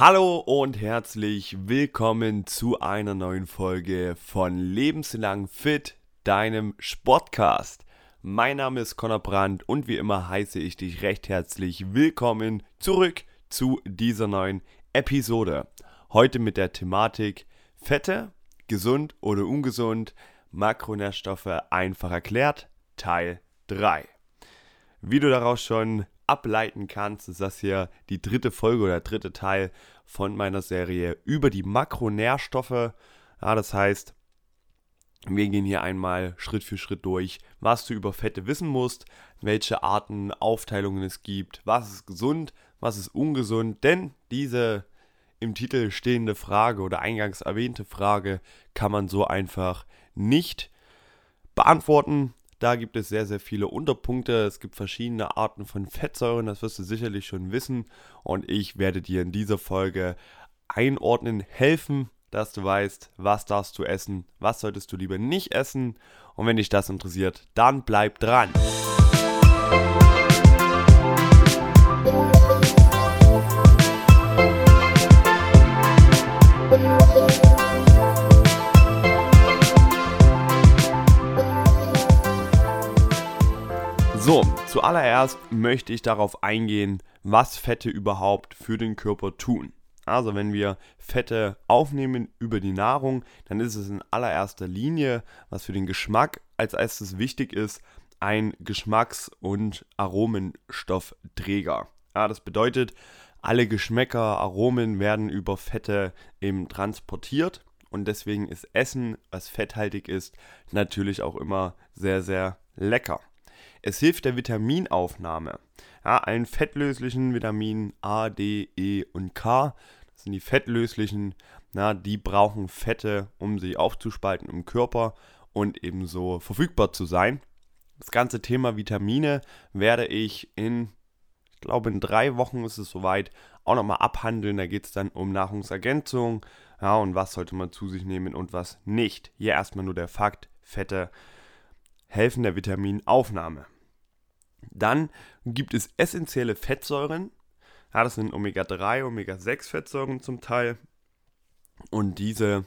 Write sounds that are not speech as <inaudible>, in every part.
Hallo und herzlich willkommen zu einer neuen Folge von Lebenslang Fit, deinem Sportcast. Mein Name ist Conor Brandt und wie immer heiße ich dich recht herzlich willkommen zurück zu dieser neuen Episode. Heute mit der Thematik Fette, gesund oder ungesund, Makronährstoffe einfach erklärt, Teil 3. Wie du daraus schon ableiten kannst, ist das hier die dritte Folge oder der dritte Teil von meiner Serie über die Makronährstoffe. Ja, das heißt, wir gehen hier einmal Schritt für Schritt durch, was du über Fette wissen musst, welche Arten, Aufteilungen es gibt, was ist gesund, was ist ungesund, denn diese im Titel stehende Frage oder eingangs erwähnte Frage kann man so einfach nicht beantworten. Da gibt es sehr, sehr viele Unterpunkte. Es gibt verschiedene Arten von Fettsäuren, das wirst du sicherlich schon wissen. Und ich werde dir in dieser Folge einordnen, helfen, dass du weißt, was darfst du essen, was solltest du lieber nicht essen. Und wenn dich das interessiert, dann bleib dran. So, zuallererst möchte ich darauf eingehen, was Fette überhaupt für den Körper tun. Also wenn wir Fette aufnehmen über die Nahrung, dann ist es in allererster Linie, was für den Geschmack als erstes wichtig ist, ein Geschmacks- und Aromenstoffträger. Ja, das bedeutet, alle Geschmäcker, Aromen werden über Fette eben transportiert und deswegen ist Essen, was fetthaltig ist, natürlich auch immer sehr, sehr lecker. Es hilft der Vitaminaufnahme. Ja, allen fettlöslichen Vitaminen A, D, E und K, das sind die fettlöslichen, na, die brauchen Fette, um sie aufzuspalten im Körper und ebenso verfügbar zu sein. Das ganze Thema Vitamine werde ich in, ich glaube in drei Wochen ist es soweit, auch nochmal abhandeln. Da geht es dann um Nahrungsergänzung, ja, und was sollte man zu sich nehmen und was nicht. Hier erstmal nur der Fakt, Fette helfen der Vitaminaufnahme. Dann gibt es essentielle Fettsäuren. Ja, das sind Omega-3, Omega-6-Fettsäuren zum Teil. Und diese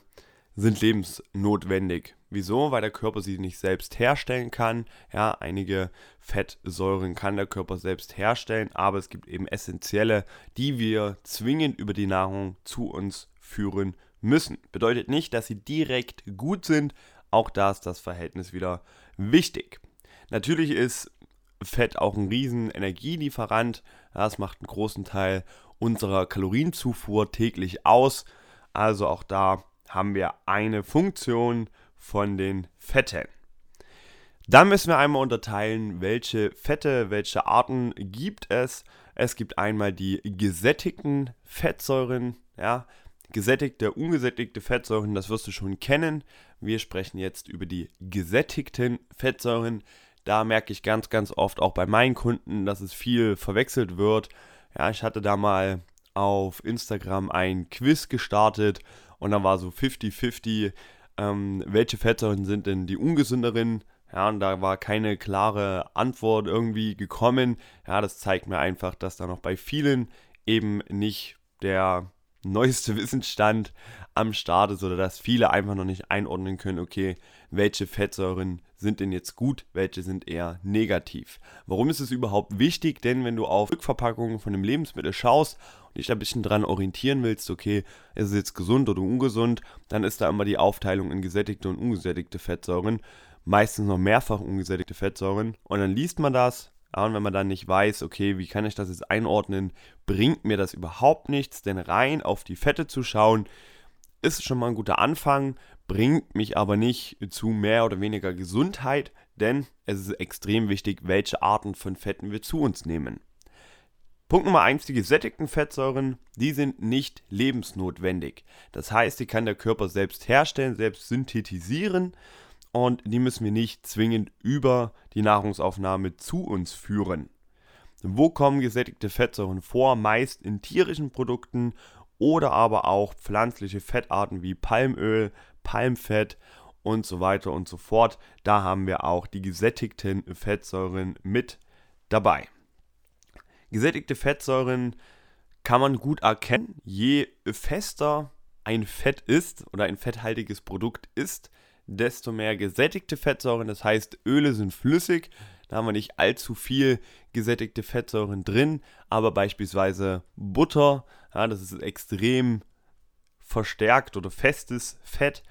sind lebensnotwendig. Wieso? Weil der Körper sie nicht selbst herstellen kann. Ja, einige Fettsäuren kann der Körper selbst herstellen, aber es gibt eben essentielle, die wir zwingend über die Nahrung zu uns führen müssen. Bedeutet nicht, dass sie direkt gut sind. Auch da ist das Verhältnis wieder wichtig. Natürlich ist Fett auch ein riesen Energielieferant. Das macht einen großen Teil unserer Kalorienzufuhr täglich aus. Also auch da haben wir eine Funktion von den Fetten. Dann müssen wir einmal unterteilen, welche Fette, welche Arten gibt es. Es gibt einmal die gesättigten Fettsäuren, ja, gesättigte, ungesättigte Fettsäuren, das wirst du schon kennen. Wir sprechen jetzt über die gesättigten Fettsäuren. Da merke ich ganz, ganz oft auch bei meinen Kunden, dass es viel verwechselt wird. Ja, ich hatte da mal auf Instagram ein Quiz gestartet und dann war so 50-50, ähm, welche Fettsäuren sind denn die ungesünderen? Ja, und da war keine klare Antwort irgendwie gekommen. Ja, das zeigt mir einfach, dass da noch bei vielen eben nicht der neueste <laughs> Wissensstand am Start ist oder dass viele einfach noch nicht einordnen können, okay, welche Fettsäuren sind denn jetzt gut, welche sind eher negativ. Warum ist es überhaupt wichtig? Denn wenn du auf Rückverpackungen von einem Lebensmittel schaust und dich ein bisschen dran orientieren willst, okay, ist es jetzt gesund oder ungesund, dann ist da immer die Aufteilung in gesättigte und ungesättigte Fettsäuren. Meistens noch mehrfach ungesättigte Fettsäuren. Und dann liest man das, ja, und wenn man dann nicht weiß, okay, wie kann ich das jetzt einordnen, bringt mir das überhaupt nichts, denn rein auf die Fette zu schauen, ist schon mal ein guter Anfang, bringt mich aber nicht zu mehr oder weniger Gesundheit, denn es ist extrem wichtig, welche Arten von Fetten wir zu uns nehmen. Punkt Nummer 1, die gesättigten Fettsäuren, die sind nicht lebensnotwendig. Das heißt, die kann der Körper selbst herstellen, selbst synthetisieren und die müssen wir nicht zwingend über die Nahrungsaufnahme zu uns führen. Wo kommen gesättigte Fettsäuren vor? Meist in tierischen Produkten oder aber auch pflanzliche Fettarten wie Palmöl, Palmfett und so weiter und so fort. Da haben wir auch die gesättigten Fettsäuren mit dabei. Gesättigte Fettsäuren kann man gut erkennen, je fester ein Fett ist oder ein fetthaltiges Produkt ist, desto mehr gesättigte Fettsäuren, das heißt Öle sind flüssig, da haben wir nicht allzu viel gesättigte Fettsäuren drin, aber beispielsweise Butter, ja, das ist extrem verstärkt oder festes Fett.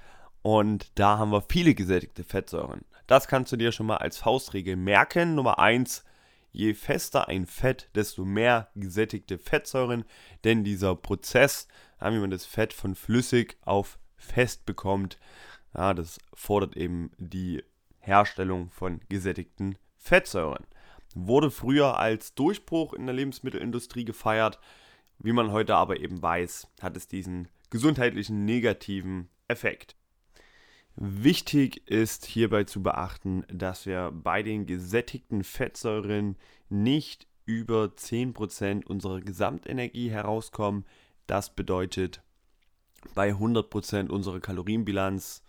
Und da haben wir viele gesättigte Fettsäuren. Das kannst du dir schon mal als Faustregel merken. Nummer 1, je fester ein Fett, desto mehr gesättigte Fettsäuren, denn dieser Prozess, wie man das Fett von flüssig auf fest bekommt, ja, das fordert eben die Herstellung von gesättigten Fettsäuren. Wurde früher als Durchbruch in der Lebensmittelindustrie gefeiert. Wie man heute aber eben weiß, hat es diesen gesundheitlichen negativen Effekt. Wichtig ist hierbei zu beachten, dass wir bei den gesättigten Fettsäuren nicht über 10% unserer Gesamtenergie herauskommen. Das bedeutet, bei 100% unserer Kalorienbilanz,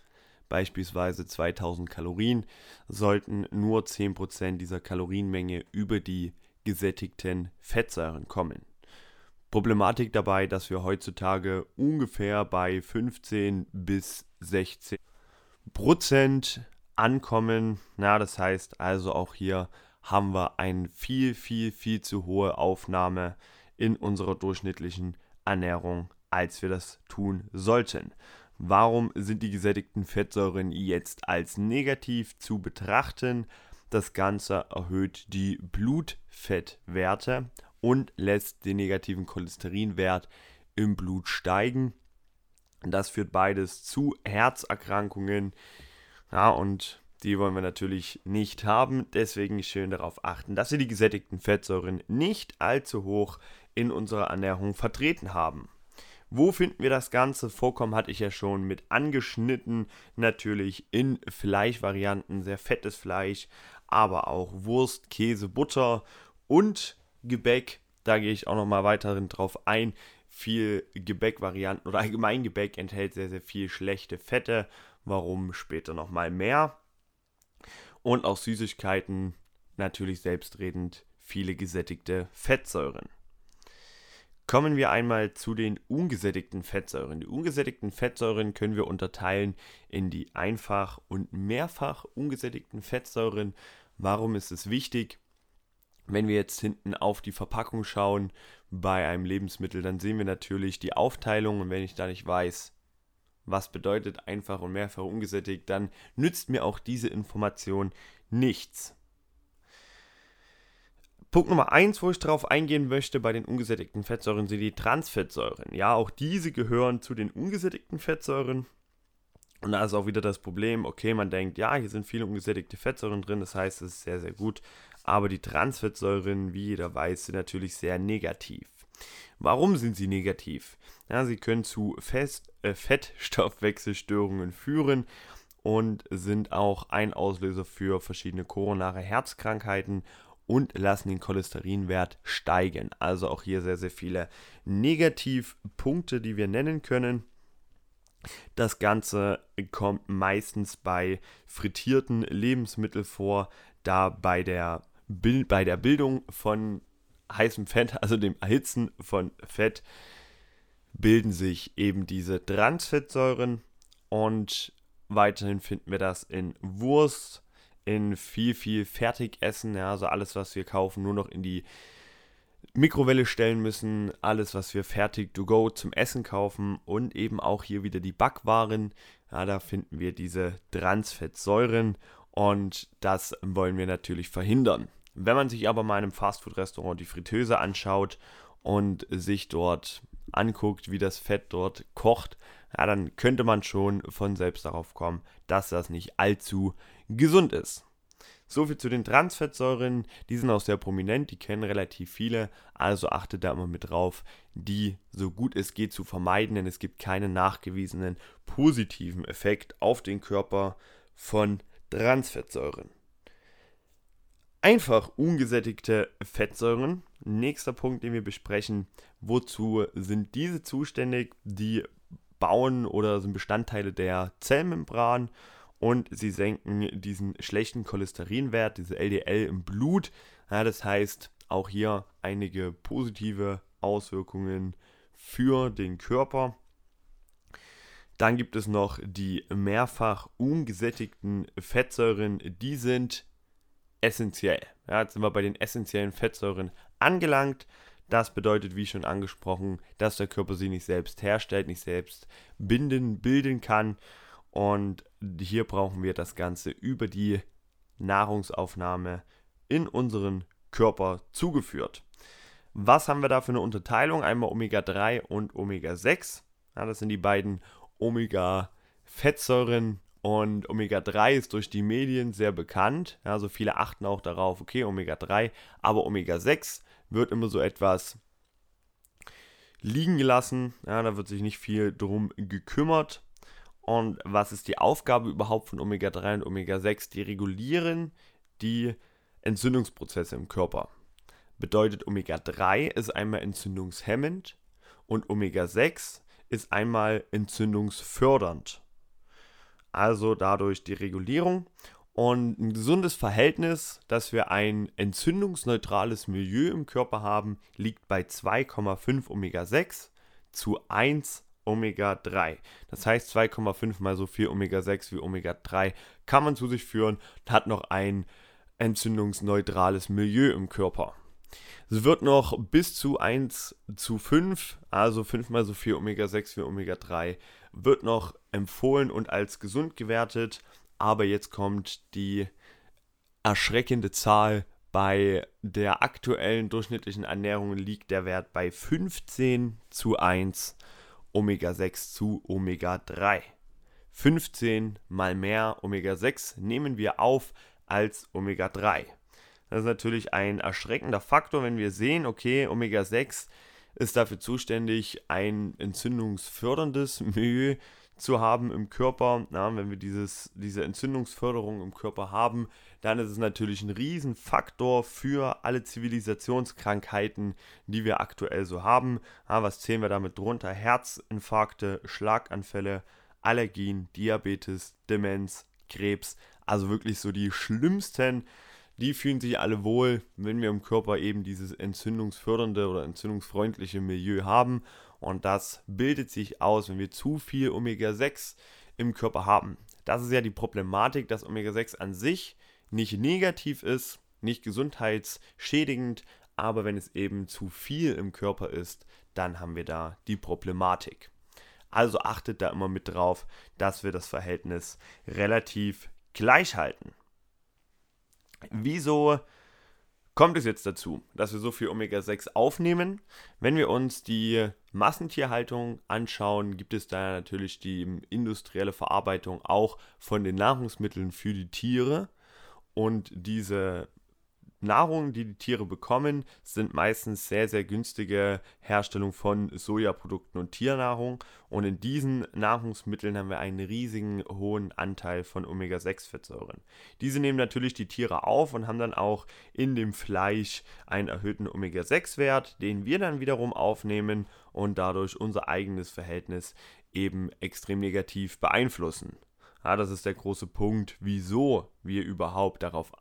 beispielsweise 2000 Kalorien, sollten nur 10% dieser Kalorienmenge über die gesättigten Fettsäuren kommen. Problematik dabei, dass wir heutzutage ungefähr bei 15 bis 16 Prozent ankommen. Na, das heißt also auch hier haben wir eine viel, viel, viel zu hohe Aufnahme in unserer durchschnittlichen Ernährung, als wir das tun sollten. Warum sind die gesättigten Fettsäuren jetzt als negativ zu betrachten? Das Ganze erhöht die Blutfettwerte und lässt den negativen Cholesterinwert im Blut steigen. Das führt beides zu Herzerkrankungen. Ja, und die wollen wir natürlich nicht haben. Deswegen schön darauf achten, dass wir die gesättigten Fettsäuren nicht allzu hoch in unserer Ernährung vertreten haben. Wo finden wir das Ganze? Vorkommen hatte ich ja schon mit angeschnitten, natürlich in Fleischvarianten, sehr fettes Fleisch, aber auch Wurst, Käse, Butter und Gebäck, da gehe ich auch nochmal weiterhin drauf ein. Viel Gebäckvarianten oder allgemein Gebäck enthält sehr, sehr viel schlechte Fette. Warum später nochmal mehr? Und auch Süßigkeiten, natürlich selbstredend, viele gesättigte Fettsäuren. Kommen wir einmal zu den ungesättigten Fettsäuren. Die ungesättigten Fettsäuren können wir unterteilen in die einfach und mehrfach ungesättigten Fettsäuren. Warum ist es wichtig? Wenn wir jetzt hinten auf die Verpackung schauen bei einem Lebensmittel, dann sehen wir natürlich die Aufteilung und wenn ich da nicht weiß, was bedeutet einfach und mehrfach ungesättigt, dann nützt mir auch diese Information nichts. Punkt Nummer 1, wo ich darauf eingehen möchte bei den ungesättigten Fettsäuren, sind die Transfettsäuren. Ja, auch diese gehören zu den ungesättigten Fettsäuren. Und da ist auch wieder das Problem, okay, man denkt, ja, hier sind viele ungesättigte Fettsäuren drin, das heißt, es ist sehr, sehr gut. Aber die Transfettsäuren, wie jeder weiß, sind natürlich sehr negativ. Warum sind sie negativ? Ja, sie können zu Fest, äh, Fettstoffwechselstörungen führen und sind auch ein Auslöser für verschiedene koronare Herzkrankheiten und lassen den Cholesterinwert steigen. Also auch hier sehr, sehr viele Negativpunkte, die wir nennen können. Das Ganze kommt meistens bei frittierten Lebensmitteln vor, da bei der bei der Bildung von heißem Fett, <laughs> also dem Erhitzen von Fett, bilden sich eben diese Transfettsäuren und weiterhin finden wir das in Wurst, in viel, viel Fertigessen, ja, also alles, was wir kaufen, nur noch in die Mikrowelle stellen müssen, alles, was wir fertig to go zum Essen kaufen und eben auch hier wieder die Backwaren, ja, da finden wir diese Transfettsäuren und das wollen wir natürlich verhindern. Wenn man sich aber mal in einem Fastfood-Restaurant die Fritteuse anschaut und sich dort anguckt, wie das Fett dort kocht, ja, dann könnte man schon von selbst darauf kommen, dass das nicht allzu gesund ist. Soviel zu den Transfettsäuren, die sind auch sehr prominent, die kennen relativ viele, also achtet da immer mit drauf, die so gut es geht zu vermeiden, denn es gibt keinen nachgewiesenen positiven Effekt auf den Körper von Transfettsäuren. Einfach ungesättigte Fettsäuren. Nächster Punkt, den wir besprechen. Wozu sind diese zuständig? Die bauen oder sind Bestandteile der Zellmembran und sie senken diesen schlechten Cholesterinwert, diese LDL im Blut. Ja, das heißt, auch hier einige positive Auswirkungen für den Körper. Dann gibt es noch die mehrfach ungesättigten Fettsäuren, die sind essentiell. Ja, jetzt sind wir bei den essentiellen Fettsäuren angelangt. Das bedeutet, wie schon angesprochen, dass der Körper sie nicht selbst herstellt, nicht selbst binden, bilden kann. Und hier brauchen wir das Ganze über die Nahrungsaufnahme in unseren Körper zugeführt. Was haben wir da für eine Unterteilung? Einmal Omega-3 und Omega-6. Ja, das sind die beiden Omega-Fettsäuren und Omega-3 ist durch die Medien sehr bekannt. Also viele achten auch darauf, okay, Omega-3, aber Omega-6 wird immer so etwas liegen gelassen. Ja, da wird sich nicht viel drum gekümmert. Und was ist die Aufgabe überhaupt von Omega-3 und Omega-6? Die regulieren die Entzündungsprozesse im Körper. Bedeutet, Omega-3 ist einmal entzündungshemmend und Omega-6 ist einmal entzündungsfördernd. Also dadurch die Regulierung und ein gesundes Verhältnis, dass wir ein entzündungsneutrales Milieu im Körper haben, liegt bei 2,5 Omega-6 zu 1 Omega-3. Das heißt 2,5 mal so viel Omega-6 wie Omega-3 kann man zu sich führen, hat noch ein entzündungsneutrales Milieu im Körper. Es wird noch bis zu 1 zu 5, also 5 mal so viel Omega-6 wie Omega-3, wird noch empfohlen und als gesund gewertet. Aber jetzt kommt die erschreckende Zahl. Bei der aktuellen durchschnittlichen Ernährung liegt der Wert bei 15 zu 1 Omega-6 zu Omega-3. 15 mal mehr Omega-6 nehmen wir auf als Omega-3. Das ist natürlich ein erschreckender Faktor, wenn wir sehen, okay, Omega-6 ist dafür zuständig, ein entzündungsförderndes Milieu zu haben im Körper. Na, wenn wir dieses, diese Entzündungsförderung im Körper haben, dann ist es natürlich ein Riesenfaktor für alle Zivilisationskrankheiten, die wir aktuell so haben. Ja, was zählen wir damit drunter? Herzinfarkte, Schlaganfälle, Allergien, Diabetes, Demenz, Krebs. Also wirklich so die schlimmsten die fühlen sich alle wohl, wenn wir im Körper eben dieses entzündungsfördernde oder entzündungsfreundliche Milieu haben. Und das bildet sich aus, wenn wir zu viel Omega-6 im Körper haben. Das ist ja die Problematik, dass Omega-6 an sich nicht negativ ist, nicht gesundheitsschädigend, aber wenn es eben zu viel im Körper ist, dann haben wir da die Problematik. Also achtet da immer mit drauf, dass wir das Verhältnis relativ gleich halten. Wieso kommt es jetzt dazu, dass wir so viel Omega-6 aufnehmen? Wenn wir uns die Massentierhaltung anschauen, gibt es da natürlich die industrielle Verarbeitung auch von den Nahrungsmitteln für die Tiere. Und diese Nahrung, die die Tiere bekommen, sind meistens sehr, sehr günstige Herstellung von Sojaprodukten und Tiernahrung. Und in diesen Nahrungsmitteln haben wir einen riesigen hohen Anteil von Omega-6-Fettsäuren. Diese nehmen natürlich die Tiere auf und haben dann auch in dem Fleisch einen erhöhten Omega-6-Wert, den wir dann wiederum aufnehmen und dadurch unser eigenes Verhältnis eben extrem negativ beeinflussen. Ja, das ist der große Punkt, wieso wir überhaupt darauf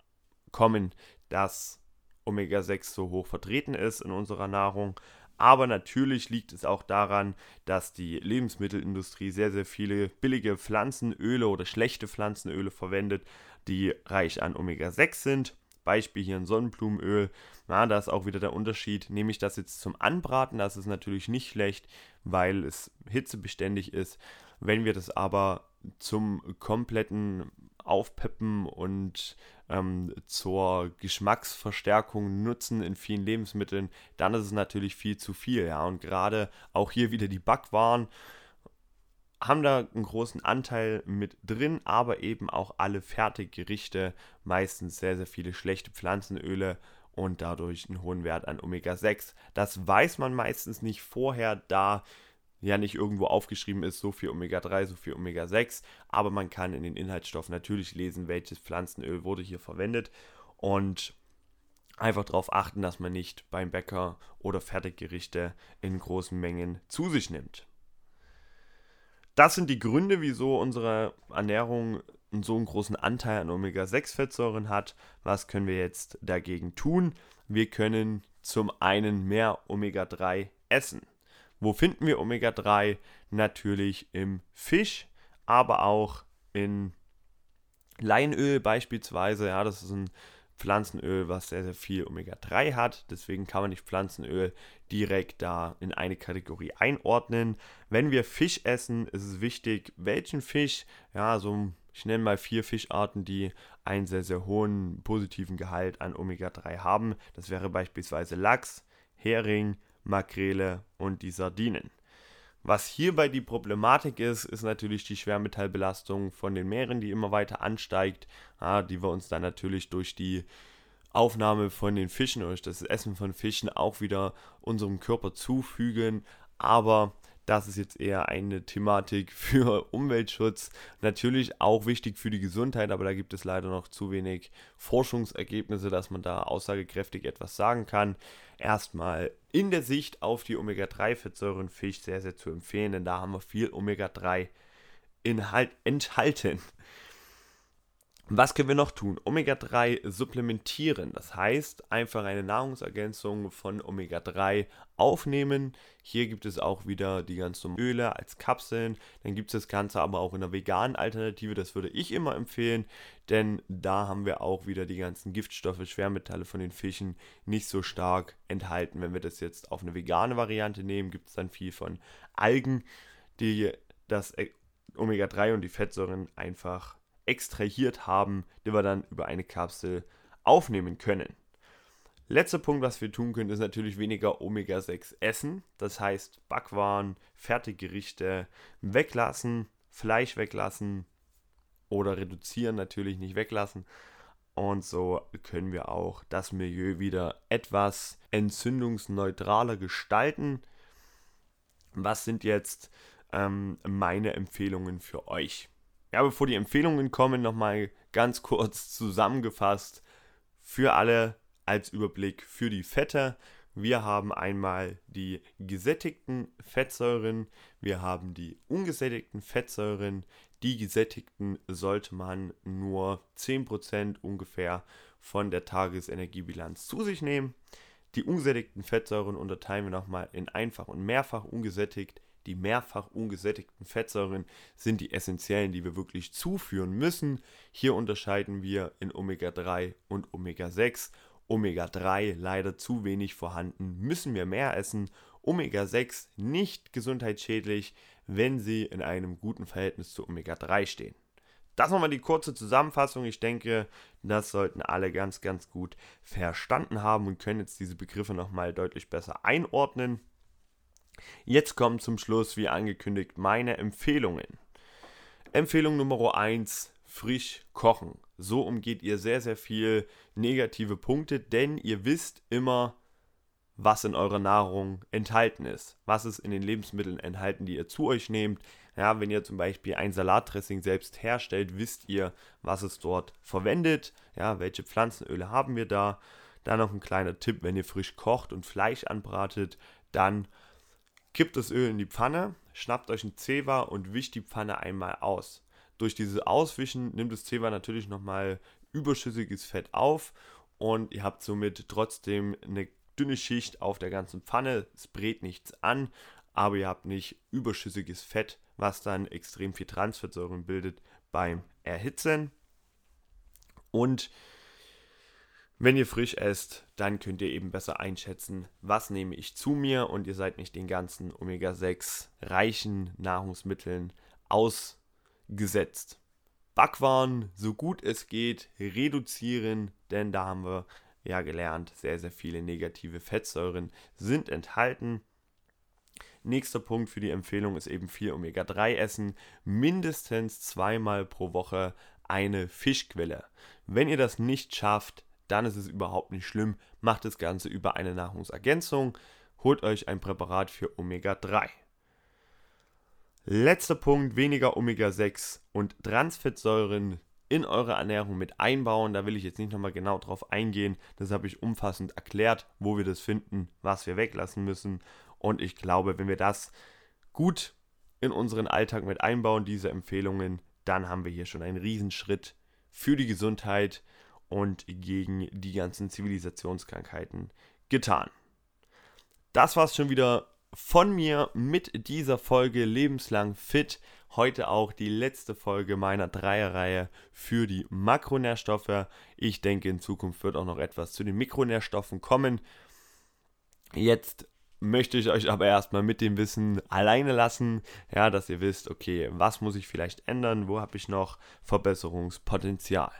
kommen, dass Omega-6 so hoch vertreten ist in unserer Nahrung. Aber natürlich liegt es auch daran, dass die Lebensmittelindustrie sehr, sehr viele billige Pflanzenöle oder schlechte Pflanzenöle verwendet, die reich an Omega-6 sind. Beispiel hier ein Sonnenblumenöl. Na, da ist auch wieder der Unterschied. Nehme ich das jetzt zum Anbraten, das ist natürlich nicht schlecht, weil es hitzebeständig ist. Wenn wir das aber zum kompletten Aufpeppen und ähm, zur Geschmacksverstärkung nutzen in vielen Lebensmitteln, dann ist es natürlich viel zu viel. Ja, und gerade auch hier wieder die Backwaren haben da einen großen Anteil mit drin, aber eben auch alle Fertiggerichte, meistens sehr, sehr viele schlechte Pflanzenöle und dadurch einen hohen Wert an Omega-6. Das weiß man meistens nicht vorher, da ja nicht irgendwo aufgeschrieben ist, so viel Omega-3, so viel Omega-6, aber man kann in den Inhaltsstoffen natürlich lesen, welches Pflanzenöl wurde hier verwendet und einfach darauf achten, dass man nicht beim Bäcker oder Fertiggerichte in großen Mengen zu sich nimmt. Das sind die Gründe, wieso unsere Ernährung so einen großen Anteil an Omega-6-Fettsäuren hat. Was können wir jetzt dagegen tun? Wir können zum einen mehr Omega-3 essen. Wo finden wir Omega-3? Natürlich im Fisch, aber auch in Leinöl beispielsweise. Ja, das ist ein Pflanzenöl, was sehr, sehr viel Omega-3 hat. Deswegen kann man nicht Pflanzenöl direkt da in eine Kategorie einordnen. Wenn wir Fisch essen, ist es wichtig, welchen Fisch. Ja, so ich nenne mal vier Fischarten, die einen sehr, sehr hohen positiven Gehalt an Omega-3 haben. Das wäre beispielsweise Lachs, Hering, Makrele und die Sardinen. Was hierbei die Problematik ist, ist natürlich die Schwermetallbelastung von den Meeren, die immer weiter ansteigt, die wir uns dann natürlich durch die Aufnahme von den Fischen, durch das Essen von Fischen auch wieder unserem Körper zufügen. Aber das ist jetzt eher eine Thematik <laughs> für Umweltschutz. Natürlich auch wichtig für die Gesundheit, aber da gibt es leider noch zu wenig Forschungsergebnisse, dass man da aussagekräftig etwas sagen kann. Erstmal in der Sicht auf die Omega-3-Fettsäuren Fisch sehr, sehr zu empfehlen, denn da haben wir viel Omega-3 enthalten. Was können wir noch tun? Omega-3 supplementieren. Das heißt, einfach eine Nahrungsergänzung von Omega-3 aufnehmen. Hier gibt es auch wieder die ganzen Öle als Kapseln. Dann gibt es das Ganze aber auch in einer veganen Alternative. Das würde ich immer empfehlen, denn da haben wir auch wieder die ganzen Giftstoffe, Schwermetalle von den Fischen nicht so stark enthalten. Wenn wir das jetzt auf eine vegane Variante nehmen, gibt es dann viel von Algen, die das Omega-3 und die Fettsäuren einfach extrahiert haben, die wir dann über eine Kapsel aufnehmen können. Letzter Punkt, was wir tun können, ist natürlich weniger Omega-6 essen. Das heißt, Backwaren, Fertiggerichte weglassen, Fleisch weglassen oder reduzieren, natürlich nicht weglassen. Und so können wir auch das Milieu wieder etwas entzündungsneutraler gestalten. Was sind jetzt ähm, meine Empfehlungen für euch? Ja, bevor die Empfehlungen kommen, nochmal ganz kurz zusammengefasst für alle als Überblick für die Fette. Wir haben einmal die gesättigten Fettsäuren, wir haben die ungesättigten Fettsäuren. Die gesättigten sollte man nur 10% ungefähr von der Tagesenergiebilanz zu sich nehmen. Die ungesättigten Fettsäuren unterteilen wir nochmal in einfach und mehrfach ungesättigt. Die mehrfach ungesättigten Fettsäuren sind die essentiellen, die wir wirklich zuführen müssen. Hier unterscheiden wir in Omega-3 und Omega-6. Omega-3 leider zu wenig vorhanden, müssen wir mehr essen. Omega-6 nicht gesundheitsschädlich, wenn sie in einem guten Verhältnis zu Omega-3 stehen. Das nochmal die kurze Zusammenfassung. Ich denke, das sollten alle ganz, ganz gut verstanden haben und können jetzt diese Begriffe nochmal deutlich besser einordnen. Jetzt kommen zum Schluss, wie angekündigt, meine Empfehlungen. Empfehlung Nummer 1, frisch kochen. So umgeht ihr sehr, sehr viel negative Punkte, denn ihr wisst immer, was in eurer Nahrung enthalten ist. Was ist in den Lebensmitteln enthalten, die ihr zu euch nehmt. Ja, wenn ihr zum Beispiel ein Salatdressing selbst herstellt, wisst ihr, was es dort verwendet. Ja, welche Pflanzenöle haben wir da. Dann noch ein kleiner Tipp, wenn ihr frisch kocht und Fleisch anbratet, dann Kippt das Öl in die Pfanne, schnappt euch ein Zewa und wischt die Pfanne einmal aus. Durch dieses Auswischen nimmt das Zewa natürlich nochmal überschüssiges Fett auf und ihr habt somit trotzdem eine dünne Schicht auf der ganzen Pfanne. Es brät nichts an, aber ihr habt nicht überschüssiges Fett, was dann extrem viel Transfettsäuren bildet beim Erhitzen. Und wenn ihr frisch esst, dann könnt ihr eben besser einschätzen, was nehme ich zu mir und ihr seid nicht den ganzen Omega-6 reichen Nahrungsmitteln ausgesetzt. Backwaren, so gut es geht, reduzieren, denn da haben wir ja gelernt, sehr, sehr viele negative Fettsäuren sind enthalten. Nächster Punkt für die Empfehlung ist eben viel Omega-3 essen, mindestens zweimal pro Woche eine Fischquelle. Wenn ihr das nicht schafft, dann ist es überhaupt nicht schlimm. Macht das Ganze über eine Nahrungsergänzung. Holt euch ein Präparat für Omega-3. Letzter Punkt, weniger Omega-6 und Transfettsäuren in eure Ernährung mit einbauen. Da will ich jetzt nicht nochmal genau drauf eingehen. Das habe ich umfassend erklärt, wo wir das finden, was wir weglassen müssen. Und ich glaube, wenn wir das gut in unseren Alltag mit einbauen, diese Empfehlungen, dann haben wir hier schon einen Riesenschritt für die Gesundheit und gegen die ganzen Zivilisationskrankheiten getan. Das war's schon wieder von mir mit dieser Folge Lebenslang Fit. Heute auch die letzte Folge meiner Dreierreihe für die Makronährstoffe. Ich denke, in Zukunft wird auch noch etwas zu den Mikronährstoffen kommen. Jetzt möchte ich euch aber erstmal mit dem Wissen alleine lassen, ja, dass ihr wisst, okay, was muss ich vielleicht ändern, wo habe ich noch Verbesserungspotenzial.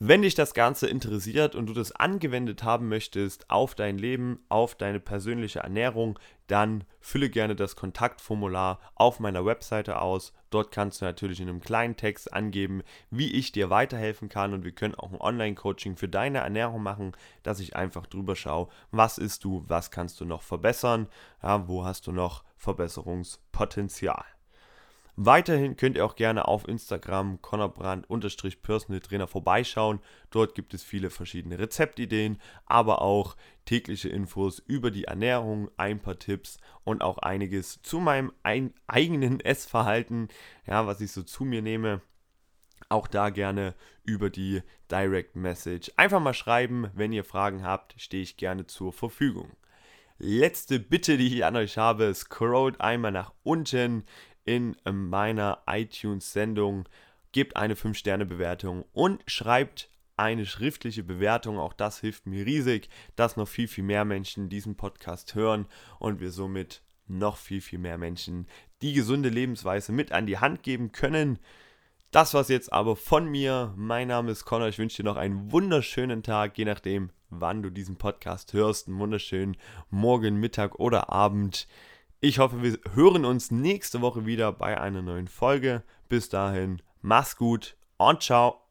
Wenn dich das Ganze interessiert und du das angewendet haben möchtest auf dein Leben, auf deine persönliche Ernährung, dann fülle gerne das Kontaktformular auf meiner Webseite aus. Dort kannst du natürlich in einem kleinen Text angeben, wie ich dir weiterhelfen kann und wir können auch ein Online-Coaching für deine Ernährung machen, dass ich einfach drüber schaue, was isst du, was kannst du noch verbessern, ja, wo hast du noch Verbesserungspotenzial. Weiterhin könnt ihr auch gerne auf Instagram Connorbrand-Personal Trainer vorbeischauen. Dort gibt es viele verschiedene Rezeptideen, aber auch tägliche Infos über die Ernährung, ein paar Tipps und auch einiges zu meinem eigenen <laughs> Essverhalten, ja, was ich so zu mir nehme. Auch da gerne über die Direct Message. Einfach mal schreiben, wenn ihr Fragen habt, stehe ich gerne zur Verfügung. Letzte Bitte, die ich an euch habe, scrollt einmal nach unten in meiner iTunes-Sendung. Gebt eine 5-Sterne-Bewertung und schreibt eine schriftliche Bewertung. Auch das hilft mir riesig, dass noch viel, viel mehr Menschen diesen Podcast hören und wir somit noch viel, viel mehr Menschen die gesunde Lebensweise mit an die Hand geben können. Das war's jetzt aber von mir. Mein Name ist Connor. Ich wünsche dir noch einen wunderschönen Tag, je nachdem, wann du diesen Podcast hörst. Einen wunderschönen Morgen, Mittag oder Abend. Ich hoffe, wir hören uns nächste Woche wieder bei einer neuen Folge. Bis dahin, mach's gut und ciao.